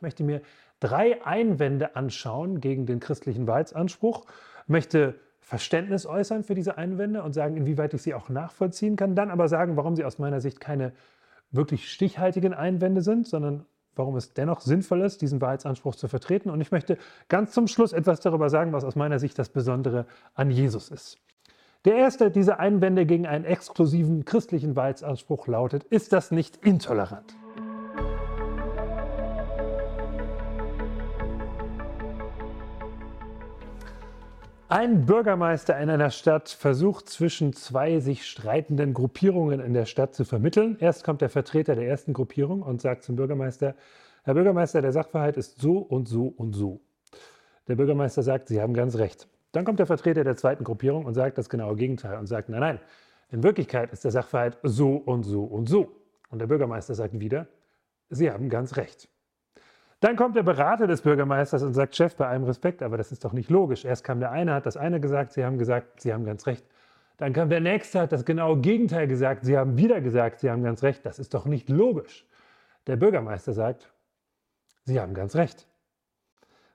Ich möchte mir drei Einwände anschauen gegen den christlichen Wahrheitsanspruch, möchte Verständnis äußern für diese Einwände und sagen, inwieweit ich sie auch nachvollziehen kann, dann aber sagen, warum sie aus meiner Sicht keine wirklich stichhaltigen Einwände sind, sondern warum es dennoch sinnvoll ist, diesen Wahrheitsanspruch zu vertreten. Und ich möchte ganz zum Schluss etwas darüber sagen, was aus meiner Sicht das Besondere an Jesus ist. Der erste dieser Einwände gegen einen exklusiven christlichen Wahrheitsanspruch lautet, ist das nicht intolerant? Ein Bürgermeister in einer Stadt versucht zwischen zwei sich streitenden Gruppierungen in der Stadt zu vermitteln. Erst kommt der Vertreter der ersten Gruppierung und sagt zum Bürgermeister, Herr Bürgermeister, der Sachverhalt ist so und so und so. Der Bürgermeister sagt, Sie haben ganz recht. Dann kommt der Vertreter der zweiten Gruppierung und sagt das genaue Gegenteil und sagt, nein, nein, in Wirklichkeit ist der Sachverhalt so und so und so. Und der Bürgermeister sagt wieder, Sie haben ganz recht. Dann kommt der Berater des Bürgermeisters und sagt, Chef, bei allem Respekt, aber das ist doch nicht logisch. Erst kam der eine, hat das eine gesagt, Sie haben gesagt, Sie haben ganz recht. Dann kam der nächste, hat das genaue Gegenteil gesagt, Sie haben wieder gesagt, Sie haben ganz recht. Das ist doch nicht logisch. Der Bürgermeister sagt, Sie haben ganz recht.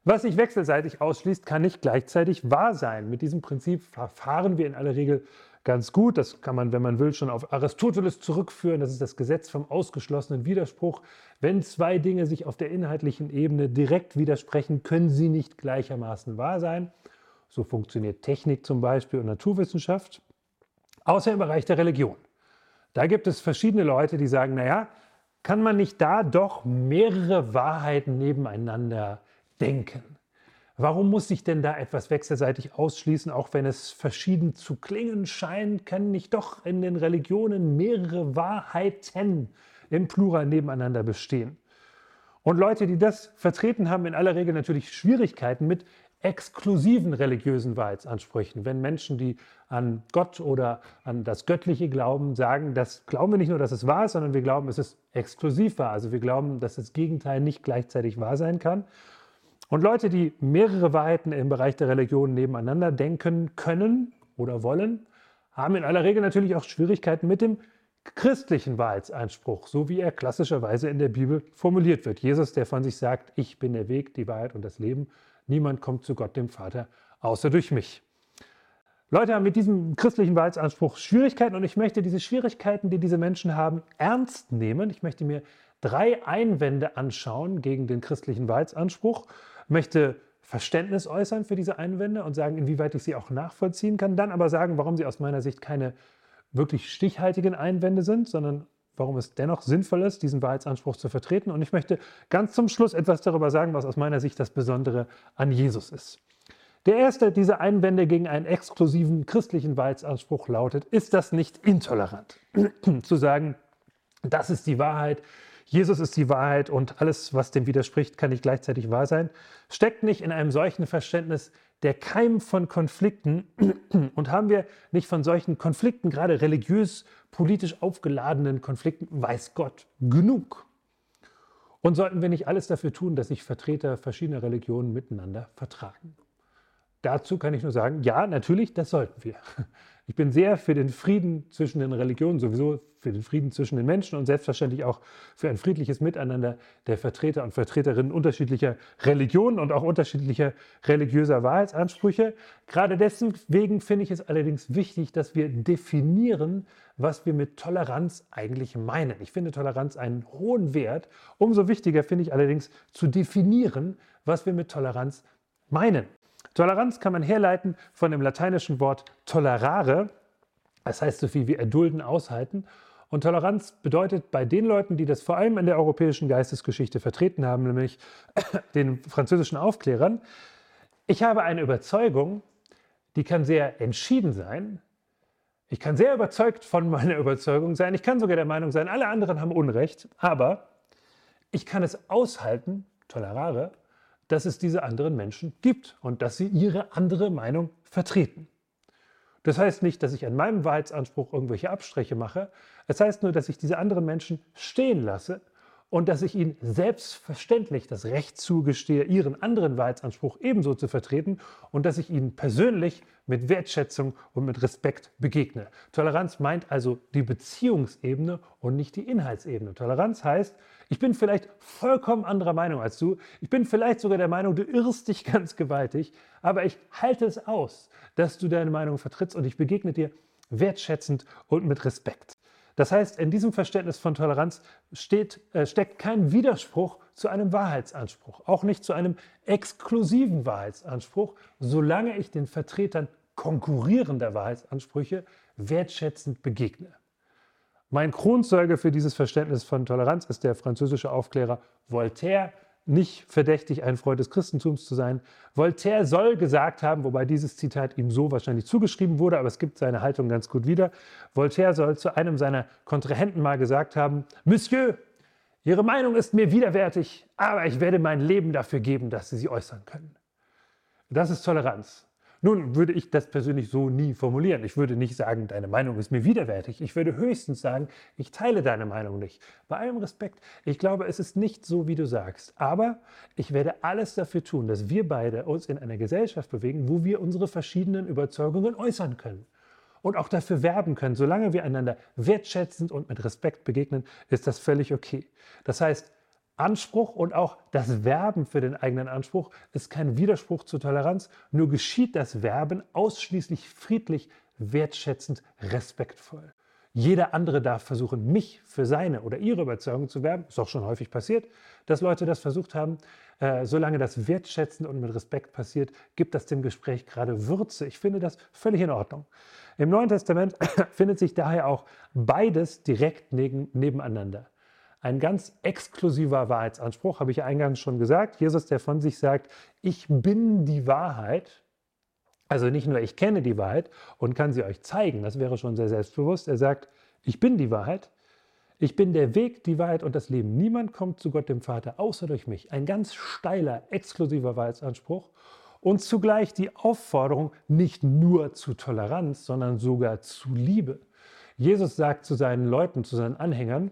Was sich wechselseitig ausschließt, kann nicht gleichzeitig wahr sein. Mit diesem Prinzip verfahren wir in aller Regel ganz gut. Das kann man, wenn man will, schon auf Aristoteles zurückführen. Das ist das Gesetz vom ausgeschlossenen Widerspruch. Wenn zwei Dinge sich auf der inhaltlichen Ebene direkt widersprechen, können sie nicht gleichermaßen wahr sein. So funktioniert Technik zum Beispiel und Naturwissenschaft. Außer im Bereich der Religion. Da gibt es verschiedene Leute, die sagen, naja, kann man nicht da doch mehrere Wahrheiten nebeneinander denken? Warum muss sich denn da etwas wechselseitig ausschließen, auch wenn es verschieden zu klingen scheint? Können nicht doch in den Religionen mehrere Wahrheiten im Plural nebeneinander bestehen? Und Leute, die das vertreten, haben in aller Regel natürlich Schwierigkeiten mit exklusiven religiösen Wahrheitsansprüchen. Wenn Menschen, die an Gott oder an das Göttliche glauben, sagen, das glauben wir nicht nur, dass es wahr ist, sondern wir glauben, es ist exklusiv wahr. Also wir glauben, dass das Gegenteil nicht gleichzeitig wahr sein kann. Und Leute, die mehrere Wahrheiten im Bereich der Religion nebeneinander denken können oder wollen, haben in aller Regel natürlich auch Schwierigkeiten mit dem christlichen Wahrheitsanspruch, so wie er klassischerweise in der Bibel formuliert wird. Jesus, der von sich sagt, ich bin der Weg, die Wahrheit und das Leben. Niemand kommt zu Gott, dem Vater, außer durch mich. Leute haben mit diesem christlichen Wahrheitsanspruch Schwierigkeiten und ich möchte diese Schwierigkeiten, die diese Menschen haben, ernst nehmen. Ich möchte mir drei Einwände anschauen gegen den christlichen Wahrheitsanspruch möchte Verständnis äußern für diese Einwände und sagen, inwieweit ich sie auch nachvollziehen kann, dann aber sagen, warum sie aus meiner Sicht keine wirklich stichhaltigen Einwände sind, sondern warum es dennoch sinnvoll ist, diesen Wahrheitsanspruch zu vertreten. Und ich möchte ganz zum Schluss etwas darüber sagen, was aus meiner Sicht das Besondere an Jesus ist. Der erste dieser Einwände gegen einen exklusiven christlichen Wahrheitsanspruch lautet, ist das nicht intolerant? zu sagen, das ist die Wahrheit, Jesus ist die Wahrheit und alles, was dem widerspricht, kann nicht gleichzeitig wahr sein, steckt nicht in einem solchen Verständnis der Keim von Konflikten und haben wir nicht von solchen Konflikten, gerade religiös, politisch aufgeladenen Konflikten, weiß Gott genug. Und sollten wir nicht alles dafür tun, dass sich Vertreter verschiedener Religionen miteinander vertragen? Dazu kann ich nur sagen, ja, natürlich, das sollten wir. Ich bin sehr für den Frieden zwischen den Religionen, sowieso für den Frieden zwischen den Menschen und selbstverständlich auch für ein friedliches Miteinander der Vertreter und Vertreterinnen unterschiedlicher Religionen und auch unterschiedlicher religiöser Wahrheitsansprüche. Gerade deswegen finde ich es allerdings wichtig, dass wir definieren, was wir mit Toleranz eigentlich meinen. Ich finde Toleranz einen hohen Wert. Umso wichtiger finde ich allerdings zu definieren, was wir mit Toleranz meinen. Toleranz kann man herleiten von dem lateinischen Wort tolerare, das heißt so viel wie erdulden, aushalten. Und Toleranz bedeutet bei den Leuten, die das vor allem in der europäischen Geistesgeschichte vertreten haben, nämlich den französischen Aufklärern, ich habe eine Überzeugung, die kann sehr entschieden sein. Ich kann sehr überzeugt von meiner Überzeugung sein. Ich kann sogar der Meinung sein, alle anderen haben Unrecht. Aber ich kann es aushalten, tolerare, dass es diese anderen Menschen gibt und dass sie ihre andere Meinung vertreten. Das heißt nicht, dass ich an meinem Wahrheitsanspruch irgendwelche Abstriche mache. Es heißt nur, dass ich diese anderen Menschen stehen lasse und dass ich ihnen selbstverständlich das Recht zugestehe, ihren anderen Wahrheitsanspruch ebenso zu vertreten und dass ich ihnen persönlich mit Wertschätzung und mit Respekt begegne. Toleranz meint also die Beziehungsebene und nicht die Inhaltsebene. Toleranz heißt, Ich bin vielleicht vollkommen anderer Meinung als du. Ich bin vielleicht sogar der Meinung, du irrst dich ganz gewaltig. Aber ich halte es aus, dass du deine Meinung vertrittst und ich begegne dir wertschätzend und mit Respekt. Das heißt, in diesem Verständnis von Toleranz steht, äh, steckt kein Widerspruch zu einem Wahrheitsanspruch, auch nicht zu einem exklusiven Wahrheitsanspruch, solange ich den Vertretern konkurrierender Wahrheitsansprüche wertschätzend begegne. Mein Kronzeuge für dieses Verständnis von Toleranz ist der französische Aufklärer Voltaire, nicht verdächtig, ein Freund des Christentums zu sein. Voltaire soll gesagt haben, wobei dieses Zitat ihm so wahrscheinlich zugeschrieben wurde, aber es gibt seine Haltung ganz gut wieder. Voltaire soll zu einem seiner Kontrahenten mal gesagt haben, Monsieur, Ihre Meinung ist mir widerwärtig, aber ich werde mein Leben dafür geben, dass Sie sie äußern können. Das ist Toleranz. Nun würde ich das persönlich so nie formulieren. Ich würde nicht sagen, deine Meinung ist mir widerwärtig. Ich würde höchstens sagen, ich teile deine Meinung nicht. Bei allem Respekt, ich glaube, es ist nicht so, wie du sagst. Aber ich werde alles dafür tun, dass wir beide uns in einer Gesellschaft bewegen, wo wir unsere verschiedenen Überzeugungen äußern können. Und auch dafür werben können. Solange wir einander wertschätzend und mit Respekt begegnen, ist das völlig okay. Das heißt, Anspruch und auch das Werben für den eigenen Anspruch ist kein Widerspruch zur Toleranz, nur geschieht das Werben ausschließlich friedlich, wertschätzend, respektvoll. Jeder andere darf versuchen, mich für seine oder ihre Überzeugung zu werben. Ist auch schon häufig passiert, dass Leute das versucht haben. Äh, solange das wertschätzend und mit Respekt passiert, gibt das dem Gespräch gerade Würze. Ich finde das völlig in Ordnung. Im Neuen Testament findet sich daher auch beides direkt neben, nebeneinander ein ganz exklusiver Wahrheitsanspruch, habe ich eingangs schon gesagt. Jesus, der von sich sagt, ich bin die Wahrheit. Also nicht nur ich kenne die Wahrheit und kann sie euch zeigen, das wäre schon sehr selbstbewusst. Er sagt, ich bin die Wahrheit. Ich bin der Weg, die Wahrheit und das Leben. Niemand kommt zu Gott dem Vater außer durch mich. Ein ganz steiler, exklusiver Wahrheitsanspruch und zugleich die Aufforderung nicht nur zu Toleranz, sondern sogar zu Liebe. Jesus sagt zu seinen Leuten, zu seinen Anhängern,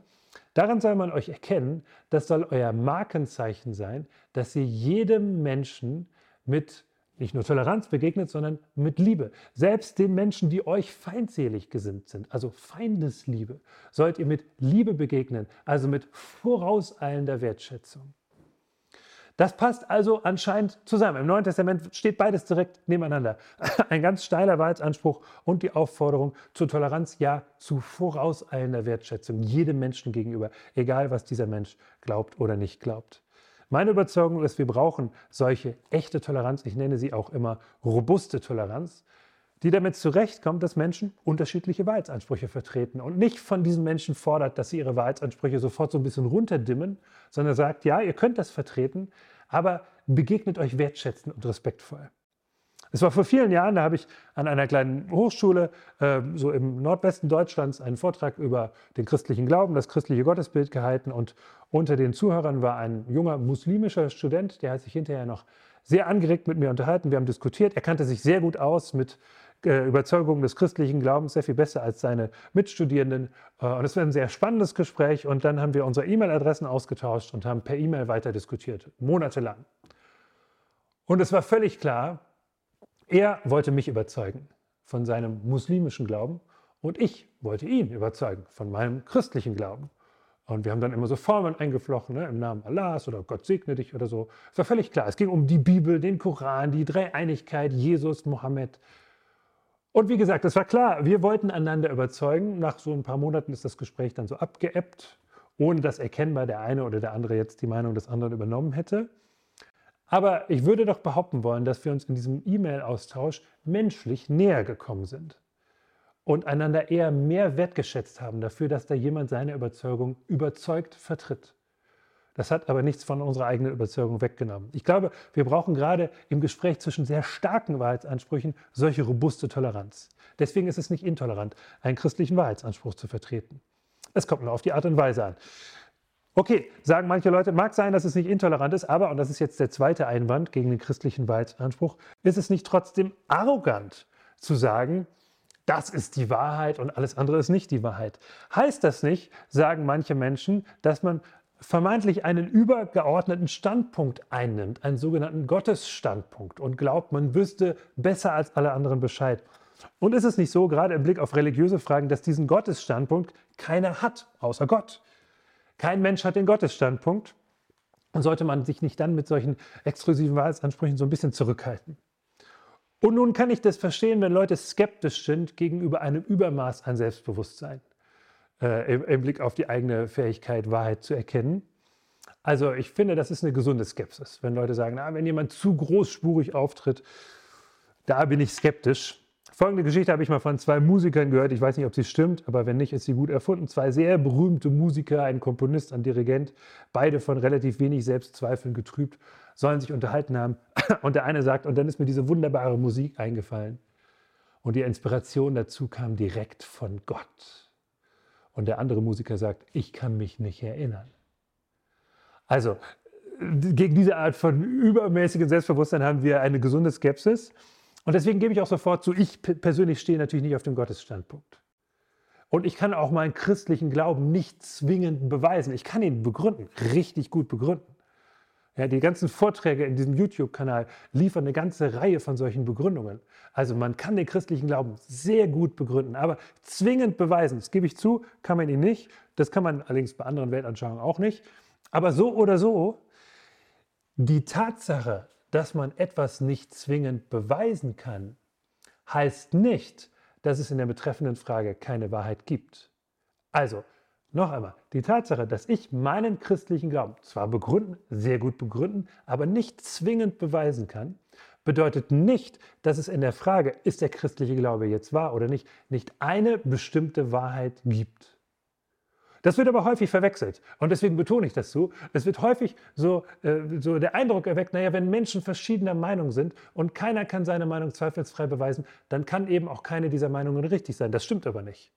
Daran soll man euch erkennen, das soll euer Markenzeichen sein, dass ihr jedem Menschen mit nicht nur Toleranz begegnet, sondern mit Liebe. Selbst den Menschen, die euch feindselig gesinnt sind, also Feindesliebe, sollt ihr mit Liebe begegnen, also mit vorauseilender Wertschätzung. Das passt also anscheinend zusammen. Im Neuen Testament steht beides direkt nebeneinander. Ein ganz steiler Wahrheitsanspruch und die Aufforderung zur Toleranz, ja, zu vorauseilender Wertschätzung jedem Menschen gegenüber, egal was dieser Mensch glaubt oder nicht glaubt. Meine Überzeugung ist, wir brauchen solche echte Toleranz, ich nenne sie auch immer robuste Toleranz, die damit zurechtkommt, dass Menschen unterschiedliche Wahrheitsansprüche vertreten und nicht von diesen Menschen fordert, dass sie ihre Wahrheitsansprüche sofort so ein bisschen runterdimmen, sondern sagt, ja, ihr könnt das vertreten, aber begegnet euch wertschätzend und respektvoll. Es war vor vielen Jahren, da habe ich an einer kleinen Hochschule, äh, so im Nordwesten Deutschlands, einen Vortrag über den christlichen Glauben, das christliche Gottesbild gehalten. Und unter den Zuhörern war ein junger muslimischer Student, der hat sich hinterher noch sehr angeregt mit mir unterhalten. Wir haben diskutiert. Er kannte sich sehr gut aus mit äh, Überzeugung des christlichen Glaubens sehr viel besser als seine Mitstudierenden. Äh, und es war ein sehr spannendes Gespräch. Und dann haben wir unsere E-Mail-Adressen ausgetauscht und haben per E-Mail weiter diskutiert, monatelang. Und es war völlig klar, er wollte mich überzeugen von seinem muslimischen Glauben und ich wollte ihn überzeugen von meinem christlichen Glauben. Und wir haben dann immer so Formeln eingeflochten, ne, im Namen Allahs oder Gott segne dich oder so. Es war völlig klar. Es ging um die Bibel, den Koran, die Dreieinigkeit, Jesus, Mohammed. Und wie gesagt, es war klar, wir wollten einander überzeugen. Nach so ein paar Monaten ist das Gespräch dann so abgeebbt, ohne dass erkennbar der eine oder der andere jetzt die Meinung des anderen übernommen hätte. Aber ich würde doch behaupten wollen, dass wir uns in diesem E-Mail-Austausch menschlich näher gekommen sind und einander eher mehr wertgeschätzt haben dafür, dass da jemand seine Überzeugung überzeugt vertritt. Das hat aber nichts von unserer eigenen Überzeugung weggenommen. Ich glaube, wir brauchen gerade im Gespräch zwischen sehr starken Wahrheitsansprüchen solche robuste Toleranz. Deswegen ist es nicht intolerant, einen christlichen Wahrheitsanspruch zu vertreten. Es kommt nur auf die Art und Weise an. Okay, sagen manche Leute, mag sein, dass es nicht intolerant ist, aber, und das ist jetzt der zweite Einwand gegen den christlichen Wahrheitsanspruch, ist es nicht trotzdem arrogant zu sagen, das ist die Wahrheit und alles andere ist nicht die Wahrheit. Heißt das nicht, sagen manche Menschen, dass man vermeintlich einen übergeordneten Standpunkt einnimmt, einen sogenannten Gottesstandpunkt und glaubt, man wüsste besser als alle anderen Bescheid. Und ist es nicht so, gerade im Blick auf religiöse Fragen, dass diesen Gottesstandpunkt keiner hat, außer Gott? Kein Mensch hat den Gottesstandpunkt und sollte man sich nicht dann mit solchen exklusiven Wahrheitsansprüchen so ein bisschen zurückhalten. Und nun kann ich das verstehen, wenn Leute skeptisch sind gegenüber einem Übermaß an Selbstbewusstsein äh, im, Blick auf die eigene Fähigkeit, Wahrheit zu erkennen. Also ich finde, das ist eine gesunde Skepsis. Wenn Leute sagen, na, wenn jemand zu großspurig auftritt, da bin ich skeptisch. Folgende Geschichte habe ich mal von zwei Musikern gehört. Ich weiß nicht, ob sie stimmt, aber wenn nicht, ist sie gut erfunden. Zwei sehr berühmte Musiker, ein Komponist, ein Dirigent, beide von relativ wenig Selbstzweifeln getrübt, sollen sich unterhalten haben. Und der eine sagt, und dann ist mir diese wunderbare Musik eingefallen. Und die Inspiration dazu kam direkt von Gott. Und der andere Musiker sagt, ich kann mich nicht erinnern. Also, gegen diese Art von übermäßigem Selbstbewusstsein haben wir eine gesunde Skepsis. Und deswegen gebe ich auch sofort zu, ich persönlich stehe natürlich nicht auf dem Gottesstandpunkt. Und ich kann auch meinen christlichen Glauben nicht zwingend beweisen. Ich kann ihn begründen, richtig gut begründen. Ja, die ganzen Vorträge in diesem YouTube-Kanal liefern eine ganze Reihe von solchen Begründungen. Also man kann den christlichen Glauben sehr gut begründen, aber zwingend beweisen, das gebe ich zu, kann man ihn nicht. Das kann man allerdings bei anderen Weltanschauungen auch nicht. Aber so oder so, die Tatsache, dass man etwas nicht zwingend beweisen kann, heißt nicht, dass es in der betreffenden Frage keine Wahrheit gibt. Also, noch einmal, die Tatsache, dass ich meinen christlichen Glauben zwar begründen, sehr gut begründen, aber nicht zwingend beweisen kann, bedeutet nicht, dass es in der Frage, ist der christliche Glaube jetzt wahr oder nicht, nicht eine bestimmte Wahrheit gibt. Das wird aber häufig verwechselt und deswegen betone ich das so. Es wird häufig so, äh, so der Eindruck erweckt, naja, wenn Menschen verschiedener Meinung sind und keiner kann seine Meinung zweifelsfrei beweisen, dann kann eben auch keine dieser Meinungen richtig sein. Das stimmt aber nicht.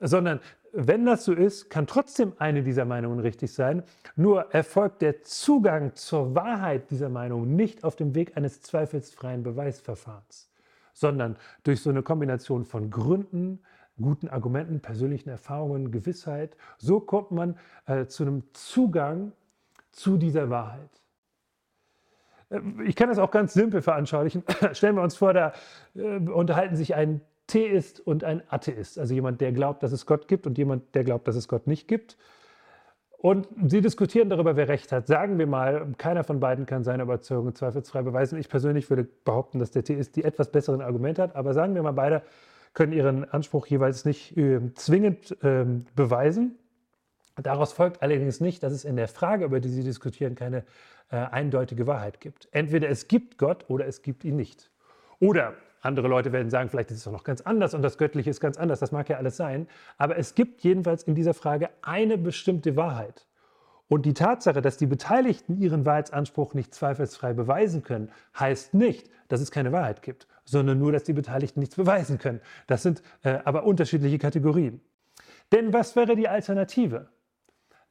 Sondern wenn das so ist, kann trotzdem eine dieser Meinungen richtig sein. Nur erfolgt der Zugang zur Wahrheit dieser Meinung nicht auf dem Weg eines zweifelsfreien Beweisverfahrens, sondern durch so eine Kombination von Gründen, guten Argumenten, persönlichen Erfahrungen, Gewissheit. So kommt man äh, zu einem Zugang zu dieser Wahrheit. Äh, ich kann das auch ganz simpel veranschaulichen. Stellen wir uns vor, da äh, unterhalten sich ein Theist und ein Atheist, also jemand, der glaubt, dass es Gott gibt und jemand, der glaubt, dass es Gott nicht gibt. Und sie diskutieren darüber, wer recht hat. Sagen wir mal, keiner von beiden kann seine Überzeugung zweifelsfrei beweisen. Ich persönlich würde behaupten, dass der Theist die etwas besseren Argumente hat. Aber sagen wir mal, beide können ihren Anspruch jeweils nicht äh, zwingend äh, beweisen. Daraus folgt allerdings nicht, dass es in der Frage, über die Sie diskutieren, keine äh, eindeutige Wahrheit gibt. Entweder es gibt Gott oder es gibt ihn nicht. Oder andere Leute werden sagen, vielleicht ist es auch noch ganz anders und das Göttliche ist ganz anders. Das mag ja alles sein. Aber es gibt jedenfalls in dieser Frage eine bestimmte Wahrheit. Und die Tatsache, dass die Beteiligten ihren Wahrheitsanspruch nicht zweifelsfrei beweisen können, heißt nicht, dass es keine Wahrheit gibt, sondern nur, dass die Beteiligten nichts beweisen können. Das sind äh, aber unterschiedliche Kategorien. Denn was wäre die Alternative?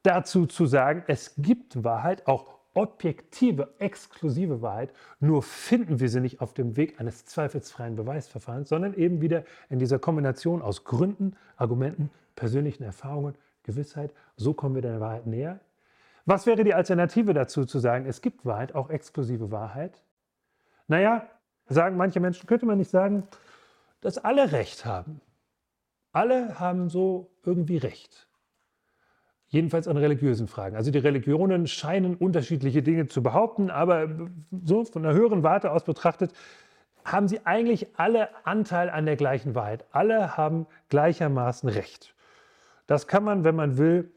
Dazu zu sagen, es gibt Wahrheit, auch objektive, exklusive Wahrheit, nur finden wir sie nicht auf dem Weg eines zweifelsfreien Beweisverfahrens, sondern eben wieder in dieser Kombination aus Gründen, Argumenten, persönlichen Erfahrungen, Gewissheit. So kommen wir der Wahrheit näher. Was wäre die Alternative dazu zu sagen, es gibt Wahrheit, auch exklusive Wahrheit? Naja, sagen manche Menschen, könnte man nicht sagen, dass alle Recht haben. Alle haben so irgendwie Recht. Jedenfalls an religiösen Fragen. Also die Religionen scheinen unterschiedliche Dinge zu behaupten, aber so von der höheren Warte aus betrachtet, haben sie eigentlich alle Anteil an der gleichen Wahrheit. Alle haben gleichermaßen Recht. Das kann man, wenn man will,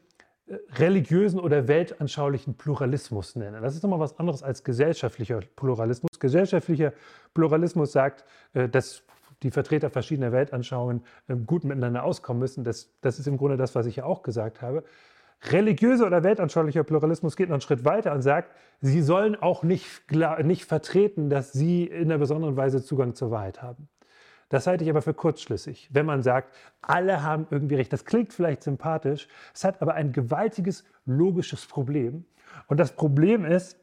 religiösen oder weltanschaulichen Pluralismus nennen. Das ist nochmal was anderes als gesellschaftlicher Pluralismus. Gesellschaftlicher Pluralismus sagt, äh, dass die Vertreter verschiedener Weltanschauungen ähm, gut miteinander auskommen müssen. Das, das ist im Grunde das, was ich ja auch gesagt habe. Religiöser oder weltanschaulicher Pluralismus geht noch einen Schritt weiter und sagt, sie sollen auch nicht, nicht vertreten, dass sie in einer besonderen Weise Zugang zur Wahrheit haben. Das halte ich aber für kurzschlüssig, wenn man sagt, alle haben irgendwie recht. Das klingt vielleicht sympathisch, es hat aber ein gewaltiges logisches Problem. Und das Problem ist,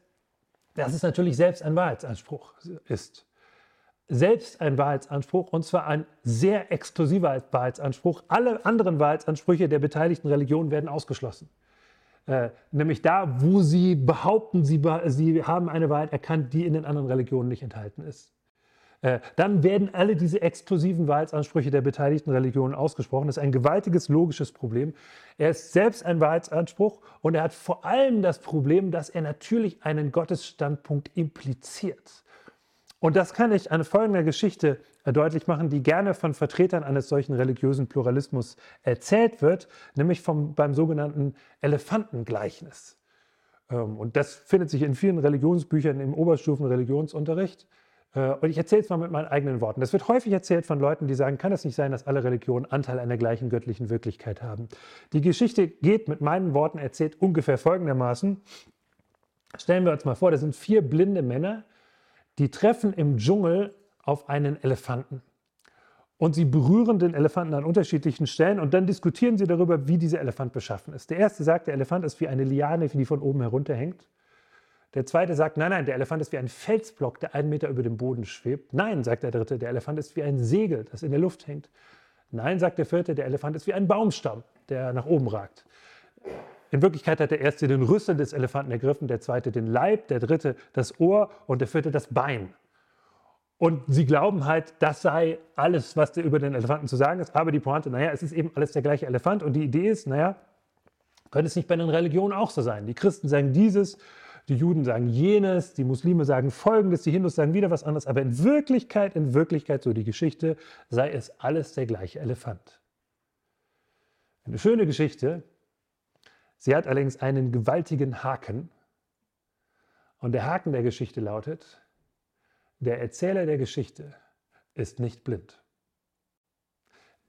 dass es natürlich selbst ein Wahrheitsanspruch ist. Selbst ein Wahrheitsanspruch und zwar ein sehr exklusiver Wahrheitsanspruch. Alle anderen Wahrheitsansprüche der beteiligten Religionen werden ausgeschlossen. Äh, nämlich da, wo sie behaupten, sie, sie haben eine Wahrheit erkannt, die in den anderen Religionen nicht enthalten ist. äh, dann werden alle diese exklusiven Wahrheitsansprüche der beteiligten Religionen ausgesprochen. Das ist ein gewaltiges logisches Problem. Er ist selbst ein Wahrheitsanspruch und er hat vor allem das Problem, dass er natürlich einen Gottesstandpunkt impliziert. Und das kann ich an folgender Geschichte deutlich machen, die gerne von Vertretern eines solchen religiösen Pluralismus erzählt wird, nämlich vom, beim sogenannten Elefantengleichnis. Ähm, und das findet sich in vielen Religionsbüchern im Oberstufen-Religionsunterricht. Äh, und ich erzähle es mal mit meinen eigenen Worten. Das wird häufig erzählt von Leuten, die sagen, kann es nicht sein, dass alle Religionen Anteil an der gleichen göttlichen Wirklichkeit haben. Die Geschichte geht mit meinen Worten erzählt ungefähr folgendermaßen. Stellen wir uns mal vor, das sind vier blinde Männer, die treffen im Dschungel auf einen Elefanten. Und sie berühren den Elefanten an unterschiedlichen Stellen und dann diskutieren sie darüber, wie dieser Elefant beschaffen ist. Der erste sagt, der Elefant ist wie eine Liane, die von oben herunterhängt. Der zweite sagt, nein, nein, der Elefant ist wie ein Felsblock, der einen Meter über dem Boden schwebt. Nein, sagt der dritte, der Elefant ist wie ein Segel, das in der Luft hängt. Nein, sagt der vierte, der Elefant ist wie ein Baumstamm, der nach oben ragt. In Wirklichkeit hat der erste den Rüssel des Elefanten ergriffen, der zweite den Leib, der dritte das Ohr und der vierte das Bein. Und sie glauben halt, das sei alles, was über den Elefanten zu sagen ist. Aber die Pointe, naja, es ist eben alles der gleiche Elefant. Und die Idee ist, naja, könnte es nicht bei den Religionen auch so sein? Die Christen sagen dieses, die Juden sagen jenes, die Muslime sagen folgendes, die Hindus sagen wieder was anderes. Aber in Wirklichkeit, in Wirklichkeit, so die Geschichte, sei es alles der gleiche Elefant. Eine schöne Geschichte. Sie hat allerdings einen gewaltigen Haken. Und der Haken der Geschichte lautet, der Erzähler der Geschichte ist nicht blind.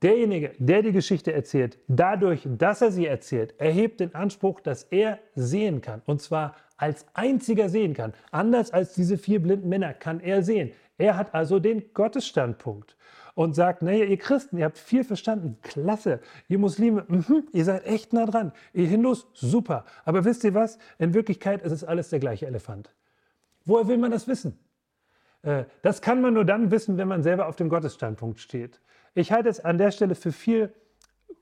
Derjenige, der die Geschichte erzählt, dadurch, dass er sie erzählt, erhebt den Anspruch, dass er sehen kann. Und zwar als einziger sehen kann. Anders als diese vier blinden Männer kann er sehen. Er hat also den Gottesstandpunkt und sagt, naja, ihr Christen, ihr habt viel verstanden, klasse. Ihr Muslime, mh, ihr seid echt nah dran. Ihr Hindus, super. Aber wisst ihr was? In Wirklichkeit ist es alles der gleiche Elefant. Woher will man das wissen? Äh, das kann man nur dann wissen, wenn man selber auf dem Gottesstandpunkt steht. Ich halte es an der Stelle für viel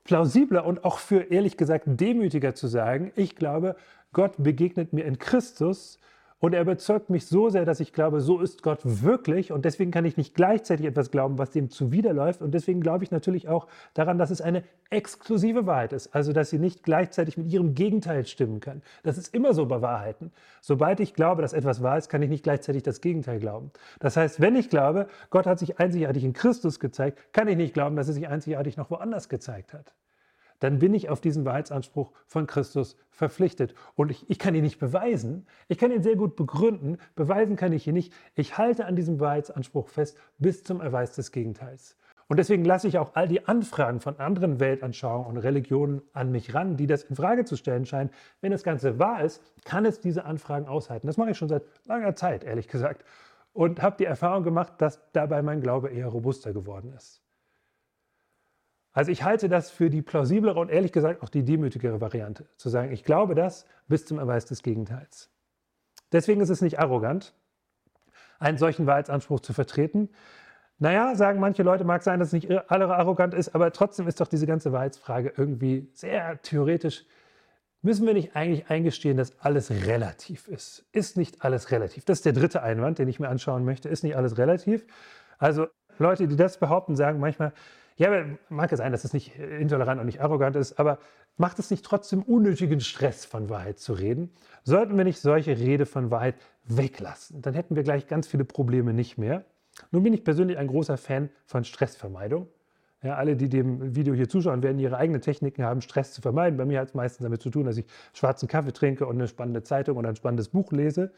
plausibler und auch für ehrlich gesagt demütiger zu sagen, ich glaube, Gott begegnet mir in Christus und er überzeugt mich so sehr, dass ich glaube, so ist Gott wirklich. Und deswegen kann ich nicht gleichzeitig etwas glauben, was dem zuwiderläuft. Und deswegen glaube ich natürlich auch daran, dass es eine exklusive Wahrheit ist. Also, dass sie nicht gleichzeitig mit ihrem Gegenteil stimmen kann. Das ist immer so bei Wahrheiten. Sobald ich glaube, dass etwas wahr ist, kann ich nicht gleichzeitig das Gegenteil glauben. Das heißt, wenn ich glaube, Gott hat sich einzigartig in Christus gezeigt, kann ich nicht glauben, dass er sich einzigartig noch woanders gezeigt hat dann bin ich auf diesen Wahrheitsanspruch von Christus verpflichtet. Und ich, ich, kann ihn nicht beweisen, ich kann ihn sehr gut begründen, beweisen kann ich ihn nicht. Ich halte an diesem Wahrheitsanspruch fest bis zum Erweis des Gegenteils. Und deswegen lasse ich auch all die Anfragen von anderen Weltanschauungen und Religionen an mich ran, die das in Frage zu stellen scheinen. Wenn das Ganze wahr ist, kann es diese Anfragen aushalten. Das mache ich schon seit langer Zeit, ehrlich gesagt. Und habe die Erfahrung gemacht, dass dabei mein Glaube eher robuster geworden ist. Also ich halte das für die plausiblere und ehrlich gesagt auch die demütigere Variante, zu sagen, ich glaube das bis zum Erweis des Gegenteils. Deswegen ist es nicht arrogant, einen solchen Wahrheitsanspruch zu vertreten. Naja, sagen manche Leute, mag sein, dass es nicht alle arrogant ist, aber trotzdem ist doch diese ganze Wahrheitsfrage irgendwie sehr theoretisch. Müssen wir nicht eigentlich eingestehen, dass alles relativ ist? Ist nicht alles relativ? Das ist der dritte Einwand, den ich mir anschauen möchte. Ist nicht alles relativ? Also Leute, die das behaupten, sagen manchmal, ja, mag ja sein, dass es nicht intolerant und nicht arrogant ist, aber macht es nicht trotzdem unnötigen Stress, von Wahrheit zu reden? Sollten wir nicht solche Rede von Wahrheit weglassen? Dann hätten wir gleich ganz viele Probleme nicht mehr. Nun bin ich persönlich ein großer Fan von Stressvermeidung. Ja, alle, die dem Video hier zuschauen, werden ihre eigenen Techniken haben, Stress zu vermeiden. Bei mir hat es meistens damit zu tun, dass ich schwarzen Kaffee trinke und eine spannende Zeitung oder ein spannendes Buch lese.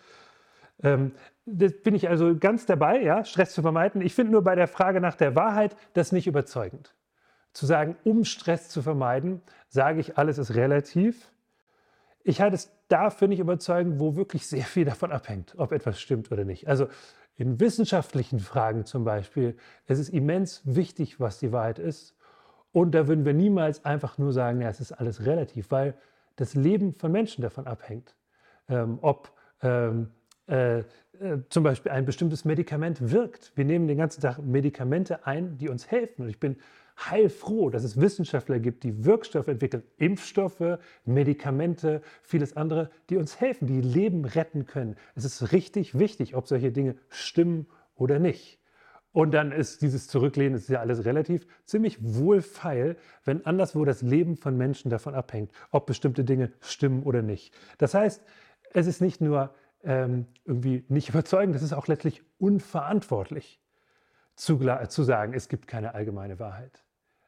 Ähm, das bin ich also ganz dabei, ja, Stress zu vermeiden. Ich finde nur bei der Frage nach der Wahrheit das nicht überzeugend. Zu sagen, um Stress zu vermeiden, sage ich, alles ist relativ. Ich halte es dafür nicht überzeugend, wo wirklich sehr viel davon abhängt, ob etwas stimmt oder nicht. Also in wissenschaftlichen Fragen zum Beispiel, es ist immens wichtig, was die Wahrheit ist. Und da würden wir niemals einfach nur sagen, ja, es ist alles relativ, weil das Leben von Menschen davon abhängt. Ähm, ob ähm, äh, äh, zum Beispiel ein bestimmtes Medikament wirkt. Wir nehmen den ganzen Tag Medikamente ein, die uns helfen. Und ich bin heilfroh, dass es Wissenschaftler gibt, die Wirkstoffe entwickeln, Impfstoffe, Medikamente, vieles andere, die uns helfen, die Leben retten können. Es ist richtig wichtig, ob solche Dinge stimmen oder nicht. Und dann ist dieses Zurücklehnen, ist ja alles relativ, ziemlich wohlfeil, wenn anderswo das Leben von Menschen davon abhängt, ob bestimmte Dinge stimmen oder nicht. Das heißt, es ist nicht nur ähm, irgendwie nicht überzeugend, es ist auch letztlich unverantwortlich zu, zu sagen, es gibt keine allgemeine Wahrheit.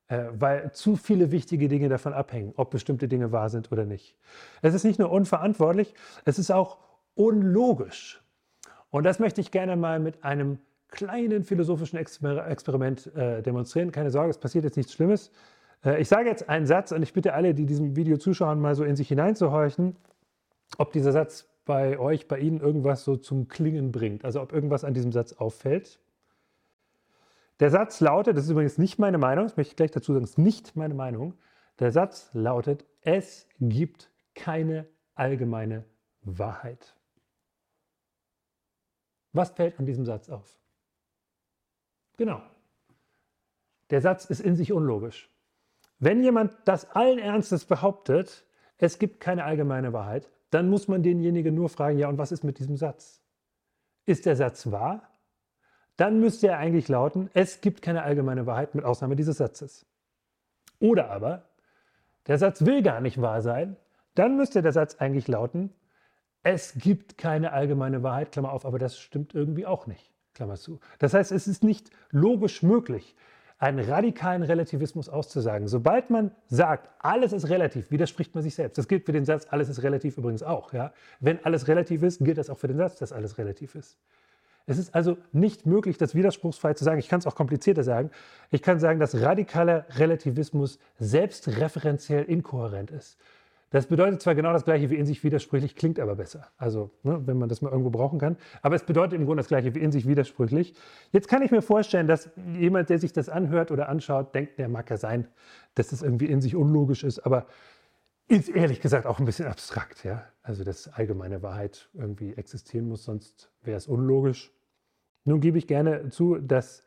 Äh, weil zu viele wichtige Dinge davon abhängen, ob bestimmte Dinge wahr sind oder nicht. Es ist nicht nur unverantwortlich, es ist auch unlogisch. Und das möchte ich gerne mal mit einem kleinen philosophischen Exper Experiment äh, demonstrieren. Keine Sorge, es passiert jetzt nichts Schlimmes. Äh, ich sage jetzt einen Satz und ich bitte alle, die diesem Video zuschauen, mal so in sich hineinzuhorchen, ob dieser Satz bei euch, bei Ihnen irgendwas so zum Klingen bringt. Also ob irgendwas an diesem Satz auffällt. Der Satz lautet, das ist übrigens nicht meine Meinung, das möchte ich gleich dazu sagen, das ist nicht meine Meinung. Der Satz lautet, es gibt keine allgemeine Wahrheit. Was fällt an diesem Satz auf? Genau. Der Satz ist in sich unlogisch. Wenn jemand das allen Ernstes behauptet, es gibt keine allgemeine Wahrheit, dann muss man denjenigen nur fragen, ja, und was ist mit diesem Satz? Ist der Satz wahr? Dann müsste er eigentlich lauten, es gibt keine allgemeine Wahrheit mit Ausnahme dieses Satzes. Oder aber, der Satz will gar nicht wahr sein, dann müsste der Satz eigentlich lauten, es gibt keine allgemeine Wahrheit, Klammer auf, aber das stimmt irgendwie auch nicht. Klammer zu. Das heißt, es ist nicht logisch möglich, einen radikalen Relativismus auszusagen. Sobald man sagt, alles ist relativ, widerspricht man sich selbst. Das gilt für den Satz, alles ist relativ übrigens auch. Ja? Wenn alles relativ ist, gilt das auch für den Satz, dass alles relativ ist. Es ist also nicht möglich, das widerspruchsfrei zu sagen. Ich kann es auch komplizierter sagen. Ich kann sagen, dass radikaler Relativismus selbstreferenziell inkohärent ist. Das bedeutet zwar genau das Gleiche wie in sich widersprüchlich, klingt aber besser. Also, ne, wenn man das mal irgendwo brauchen kann. Aber es bedeutet im Grunde das Gleiche wie in sich widersprüchlich. Jetzt kann ich mir vorstellen, dass jemand, der sich das anhört oder anschaut, denkt, der mag ja sein, dass das irgendwie in sich unlogisch ist, aber ist ehrlich gesagt auch ein bisschen abstrakt. Ja? Also, dass allgemeine Wahrheit irgendwie existieren muss, sonst wäre es unlogisch. Nun gebe ich gerne zu, dass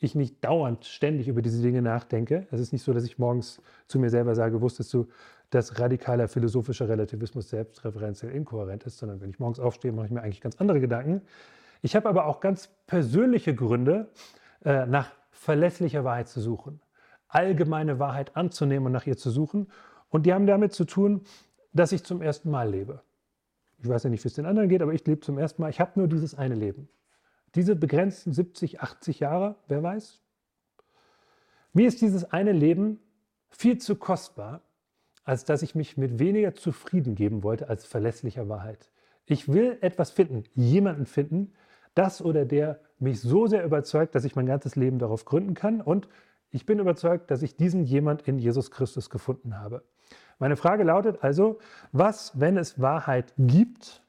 ich nicht dauernd ständig über diese Dinge nachdenke. Es ist nicht so, dass ich morgens zu mir selber sage, wusstest du, dass radikaler philosophischer Relativismus selbstreferenziell inkohärent ist, sondern wenn ich morgens aufstehe, mache ich mir eigentlich ganz andere Gedanken. Ich habe aber auch ganz persönliche Gründe, äh, nach verlässlicher Wahrheit zu suchen, allgemeine Wahrheit anzunehmen und nach ihr zu suchen. Und die haben damit zu tun, dass ich zum ersten Mal lebe. Ich weiß ja nicht, wie es den anderen geht, aber ich lebe zum ersten Mal. Ich habe nur dieses eine Leben. Diese begrenzten 70, 80 Jahre, wer weiß. Mir ist dieses eine Leben viel zu kostbar, als dass ich mich mit weniger zufrieden geben wollte als verlässlicher Wahrheit. Ich will etwas finden, jemanden finden, das oder der mich so sehr überzeugt, dass ich mein ganzes Leben darauf gründen kann. Und ich bin überzeugt, dass ich diesen jemand in Jesus Christus gefunden habe. Meine Frage lautet also, was, wenn es Wahrheit gibt?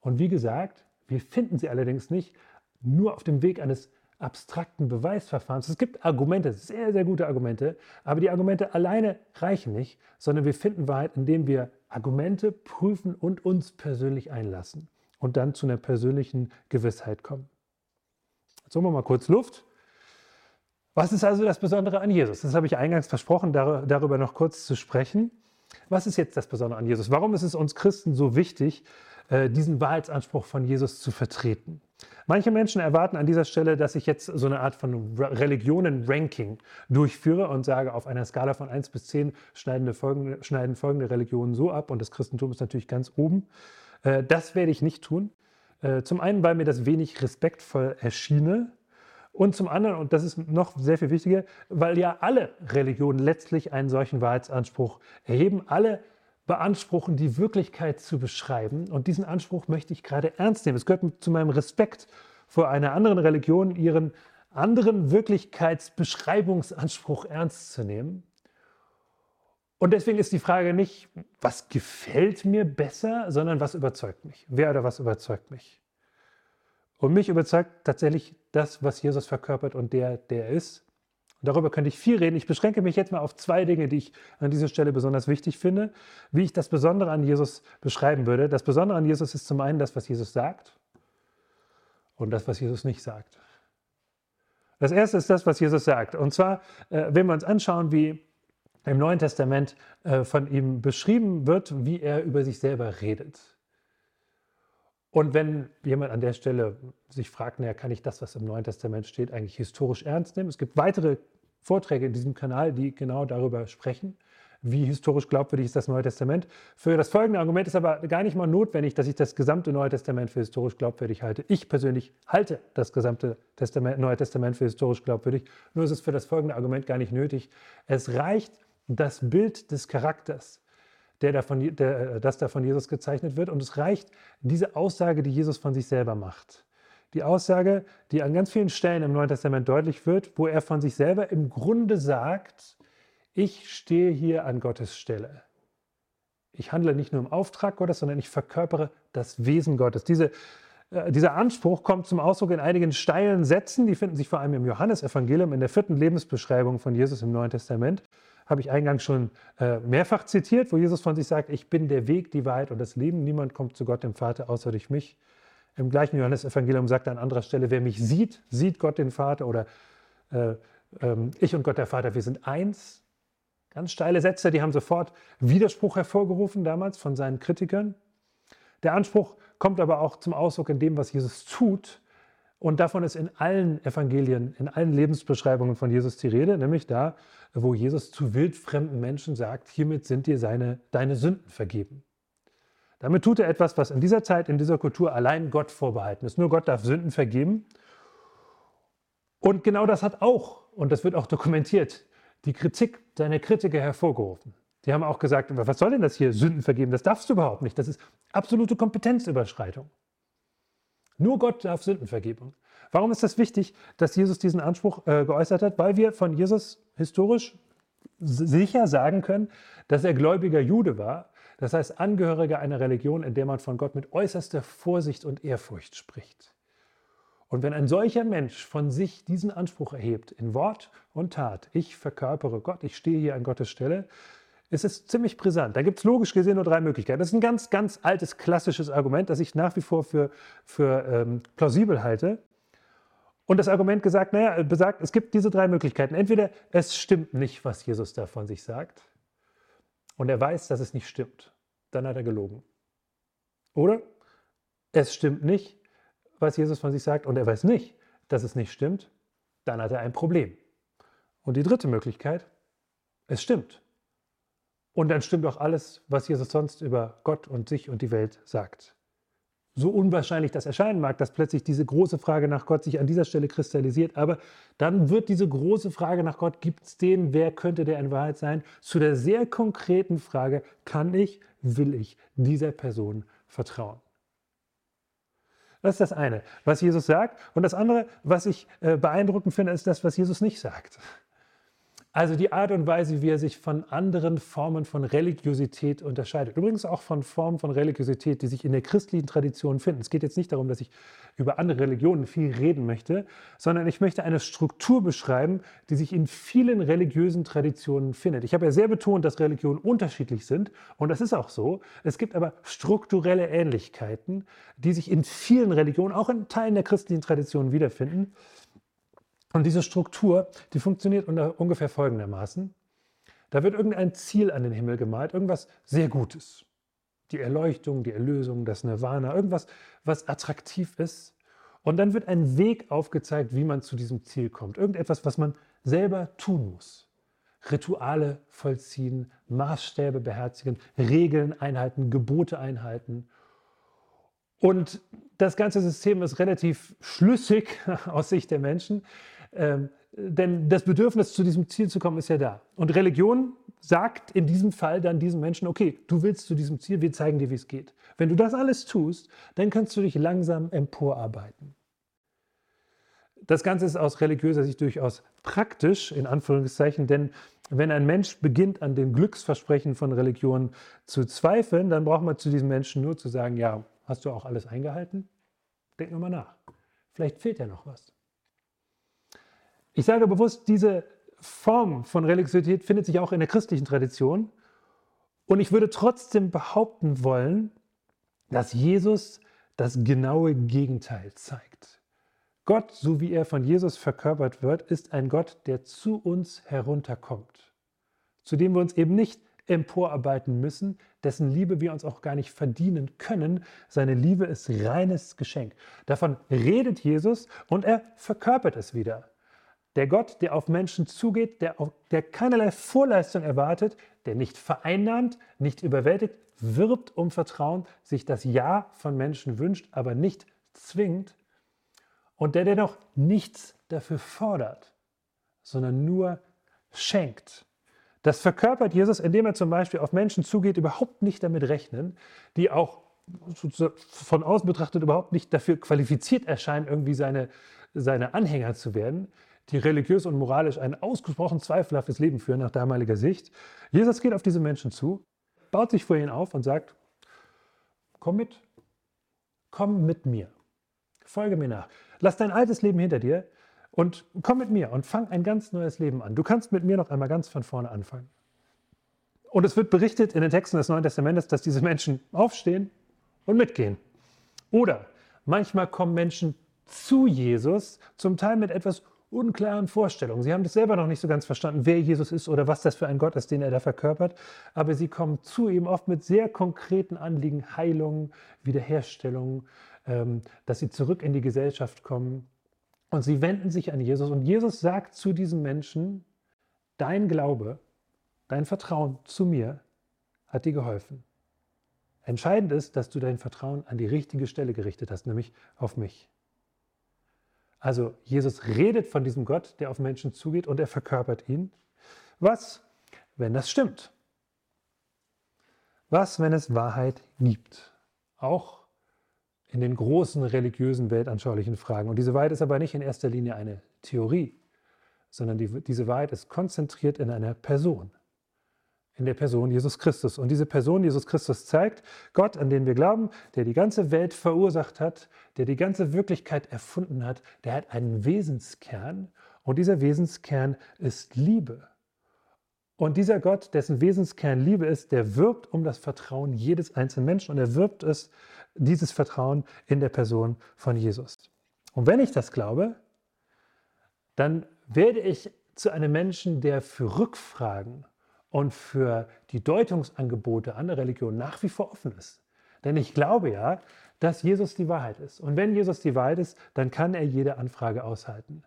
Und wie gesagt, wir finden sie allerdings nicht nur auf dem Weg eines abstrakten Beweisverfahrens. Es gibt Argumente, sehr, sehr gute Argumente, aber die Argumente alleine reichen nicht, sondern wir finden Wahrheit, indem wir Argumente prüfen und uns persönlich einlassen und dann zu einer persönlichen Gewissheit kommen. Jetzt holen wir mal kurz Luft. Was ist also das Besondere an Jesus? Das habe ich eingangs versprochen, darüber noch kurz zu sprechen. Was ist jetzt das Besondere an Jesus? Warum ist es uns Christen so wichtig, äh, diesen Wahrheitsanspruch von Jesus zu vertreten? Manche Menschen erwarten an dieser Stelle, dass ich jetzt so eine Art von Religionen-Ranking durchführe und sage, auf einer Skala von 1 bis 10 schneiden folgende, schneiden folgende Religionen so ab und das Christentum ist natürlich ganz oben. Äh, das werde ich nicht tun. Äh, zum einen, weil mir das wenig respektvoll erschiene. Und zum anderen, und das ist noch sehr viel wichtiger, weil ja alle Religionen letztlich einen solchen Wahrheitsanspruch erheben. Alle beanspruchen, die Wirklichkeit zu beschreiben. Und diesen Anspruch möchte ich gerade ernst nehmen. Es gehört zu meinem Respekt vor einer anderen Religion, ihren anderen Wirklichkeitsbeschreibungsanspruch ernst zu nehmen. Und deswegen ist die Frage nicht, was gefällt mir besser, sondern was überzeugt mich? Wer oder was überzeugt mich? Und mich überzeugt tatsächlich das, was Jesus verkörpert und der, der ist. Und darüber könnte ich viel reden. Ich beschränke mich jetzt mal auf zwei Dinge, die ich an dieser Stelle besonders wichtig finde, wie ich das Besondere an Jesus beschreiben würde. Das Besondere an Jesus ist zum einen das, was Jesus sagt und das, was Jesus nicht sagt. Das erste ist das, was Jesus sagt. Und zwar, äh, wenn wir uns anschauen, wie im Neuen Testament äh, von ihm beschrieben wird, wie er über sich selber redet. Und wenn jemand an der Stelle sich fragt, naja, kann ich das, was im Neuen Testament steht, eigentlich historisch ernst nehmen? Es gibt weitere Vorträge in diesem Kanal, die genau darüber sprechen, wie historisch glaubwürdig ist das Neue Testament. Für das folgende Argument ist aber gar nicht mal notwendig, dass ich das gesamte Neue Testament für historisch glaubwürdig halte. Ich persönlich halte das gesamte Testament, Neue Testament für historisch glaubwürdig. Nur ist es für das folgende Argument gar nicht nötig. Es reicht das Bild des Charakters der davon, der, äh, das da von Jesus gezeichnet wird. Und es reicht diese Aussage, die Jesus von sich selber macht. Die Aussage, die an ganz vielen Stellen im Neuen Testament deutlich wird, wo er von sich selber im Grunde sagt, ich stehe hier an Gottes Stelle. Ich handle nicht nur im Auftrag Gottes, sondern ich verkörpere das Wesen Gottes. Diese, äh, dieser Anspruch kommt zum Ausdruck in einigen steilen Sätzen, die finden sich vor allem im Johannesevangelium, in der vierten Lebensbeschreibung von Jesus im Neuen Testament habe ich eingangs schon äh, mehrfach zitiert, wo Jesus von sich sagt, ich bin der Weg, die Wahrheit und das Leben. Niemand kommt zu Gott, dem Vater, außer durch mich. Im gleichen Johannesevangelium sagt er an anderer Stelle, wer mich sieht, sieht Gott den Vater oder äh, äh, ich und Gott der Vater, wir sind eins. Ganz steile Sätze, die haben sofort Widerspruch hervorgerufen damals von seinen Kritikern. Der Anspruch kommt aber auch zum Ausdruck in dem, was Jesus tut. Und davon ist in allen Evangelien, in allen Lebensbeschreibungen von Jesus die Rede, nämlich da, wo Jesus zu wildfremden Menschen sagt, hiermit sind dir seine, deine Sünden vergeben. Damit tut er etwas, was in dieser Zeit, in dieser Kultur allein Gott vorbehalten ist. Nur Gott darf Sünden vergeben. Und genau das hat auch, und das wird auch dokumentiert, die Kritik seiner Kritiker hervorgerufen. Die haben auch gesagt, was soll denn das hier, Sünden vergeben? Das darfst du überhaupt nicht. Das ist absolute Kompetenzüberschreitung. Nur Gott darf Sündenvergebung. Warum ist das wichtig, dass Jesus diesen Anspruch äh, geäußert hat? Weil wir von Jesus historisch sicher sagen können, dass er gläubiger Jude war, das heißt Angehöriger einer Religion, in der man von Gott mit äußerster Vorsicht und Ehrfurcht spricht. Und wenn ein solcher Mensch von sich diesen Anspruch erhebt, in Wort und Tat, ich verkörpere Gott, ich stehe hier an Gottes Stelle, ist es ziemlich brisant. Da gibt es logisch gesehen nur drei Möglichkeiten. Das ist ein ganz, ganz altes, klassisches Argument, das ich nach wie vor für, für ähm, plausibel halte. Und das Argument gesagt, naja, besagt, es gibt diese drei Möglichkeiten. Entweder es stimmt nicht, was Jesus da von sich sagt, und er weiß, dass es nicht stimmt. Dann hat er gelogen. Oder es stimmt nicht, was Jesus von sich sagt, und er weiß nicht, dass es nicht stimmt. Dann hat er ein Problem. Und die dritte Möglichkeit, es stimmt. Und dann stimmt auch alles, was Jesus sonst über Gott und sich und die Welt sagt. So unwahrscheinlich das erscheinen mag, dass plötzlich diese große Frage nach Gott sich an dieser Stelle kristallisiert, aber dann wird diese große Frage nach Gott, gibt es den, wer könnte der in Wahrheit sein, zu der sehr konkreten Frage, kann ich, will ich dieser Person vertrauen? Das ist das eine, was Jesus sagt. Und das andere, was ich äh, beeindruckend finde, ist das, was Jesus nicht sagt. Also die Art und Weise, wie er sich von anderen Formen von Religiosität unterscheidet. Übrigens auch von Formen von Religiosität, die sich in der christlichen Tradition finden. Es geht jetzt nicht darum, dass ich über andere Religionen viel reden möchte, sondern ich möchte eine Struktur beschreiben, die sich in vielen religiösen Traditionen findet. Ich habe ja sehr betont, dass Religionen unterschiedlich sind und das ist auch so. Es gibt aber strukturelle Ähnlichkeiten, die sich in vielen Religionen, auch in Teilen der christlichen Tradition wiederfinden. Und diese Struktur, die funktioniert ungefähr folgendermaßen. Da wird irgendein Ziel an den Himmel gemalt, irgendwas sehr Gutes. Die Erleuchtung, die Erlösung, das Nirvana, irgendwas, was attraktiv ist. Und dann wird ein Weg aufgezeigt, wie man zu diesem Ziel kommt. Irgendetwas, was man selber tun muss. Rituale vollziehen, Maßstäbe beherzigen, Regeln einhalten, Gebote einhalten. Und das ganze System ist relativ schlüssig aus Sicht der Menschen. Ähm, denn das Bedürfnis, zu diesem Ziel zu kommen, ist ja da. Und Religion sagt in diesem Fall dann diesen Menschen, okay, du willst zu diesem Ziel, wir zeigen dir, wie es geht. Wenn du das alles tust, dann kannst du dich langsam emporarbeiten. Das Ganze ist aus religiöser Sicht durchaus praktisch, in Anführungszeichen, denn wenn ein Mensch beginnt, an den Glücksversprechen von Religion zu zweifeln, dann braucht man zu diesem Menschen nur zu sagen, ja, hast du auch alles eingehalten? Denk nur mal nach. Vielleicht fehlt ja noch was. Ich sage bewusst, diese Form von Religiosität findet sich auch in der christlichen Tradition. Und ich würde trotzdem behaupten wollen, dass Jesus das genaue Gegenteil zeigt. Gott, so wie er von Jesus verkörpert wird, ist ein Gott, der zu uns herunterkommt, zu dem wir uns eben nicht emporarbeiten müssen, dessen Liebe wir uns auch gar nicht verdienen können. Seine Liebe ist reines Geschenk. Davon redet Jesus und er verkörpert es wieder. Der Gott, der auf Menschen zugeht, der, auf, der keinerlei Vorleistung erwartet, der nicht vereinnahmt, nicht überwältigt, wirbt um Vertrauen, sich das Ja von Menschen wünscht, aber nicht zwingt und der dennoch nichts dafür fordert, sondern nur schenkt. Das verkörpert Jesus, indem er zum Beispiel auf Menschen zugeht, überhaupt nicht damit rechnen, die auch von außen betrachtet überhaupt nicht dafür qualifiziert erscheinen, irgendwie seine, seine Anhänger zu werden, die religiös und moralisch ein ausgesprochen zweifelhaftes Leben führen nach damaliger Sicht. Jesus geht auf diese Menschen zu, baut sich vor ihnen auf und sagt, komm mit, komm mit mir, folge mir nach, lass dein altes Leben hinter dir und komm mit mir und fang ein ganz neues Leben an. Du kannst mit mir noch einmal ganz von vorne anfangen. Und es wird berichtet in den Texten des Neuen Testamentes, dass diese Menschen aufstehen und mitgehen. Oder manchmal kommen Menschen zu Jesus, zum Teil mit etwas unklaren Vorstellungen. Sie haben das selber noch nicht so ganz verstanden, wer Jesus ist oder was das für ein Gott ist, den er da verkörpert. Aber sie kommen zu ihm oft mit sehr konkreten Anliegen, Heilung, Wiederherstellung, ähm, dass sie zurück in die Gesellschaft kommen. Und sie wenden sich an Jesus und Jesus sagt zu diesen Menschen, dein Glaube, dein Vertrauen zu mir hat dir geholfen. Entscheidend ist, dass du dein Vertrauen an die richtige Stelle gerichtet hast, nämlich auf mich. Also Jesus redet von diesem Gott, der auf Menschen zugeht und er verkörpert ihn. Was, wenn das stimmt? Was, wenn es Wahrheit gibt? Auch in den großen religiösen, weltanschaulichen Fragen. Und diese Wahrheit ist aber nicht in erster Linie eine Theorie, sondern die, diese Wahrheit ist konzentriert in einer Person, in der Person Jesus Christus. Und diese Person Jesus Christus zeigt Gott, an den wir glauben, der die ganze Welt verursacht hat, der die ganze Wirklichkeit erfunden hat, der hat einen Wesenskern und dieser Wesenskern ist Liebe. Und dieser Gott, dessen Wesenskern Liebe ist, der wirbt um das Vertrauen jedes einzelnen Menschen und er wirbt es dieses Vertrauen in der Person von Jesus. Und wenn ich das glaube, dann werde ich zu einem Menschen, der für Rückfragen und für die Deutungsangebote anderer Religionen nach wie vor offen ist. Denn ich glaube ja, dass Jesus die Wahrheit ist. Und wenn Jesus die Wahrheit ist, dann kann er jede Anfrage aushalten.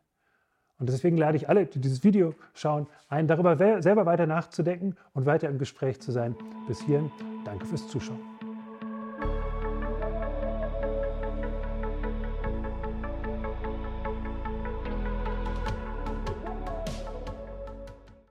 Und deswegen lade ich alle, die dieses Video schauen, ein, darüber selber weiter nachzudenken und weiter im Gespräch zu sein. Bis hierhin, danke fürs Zuschauen.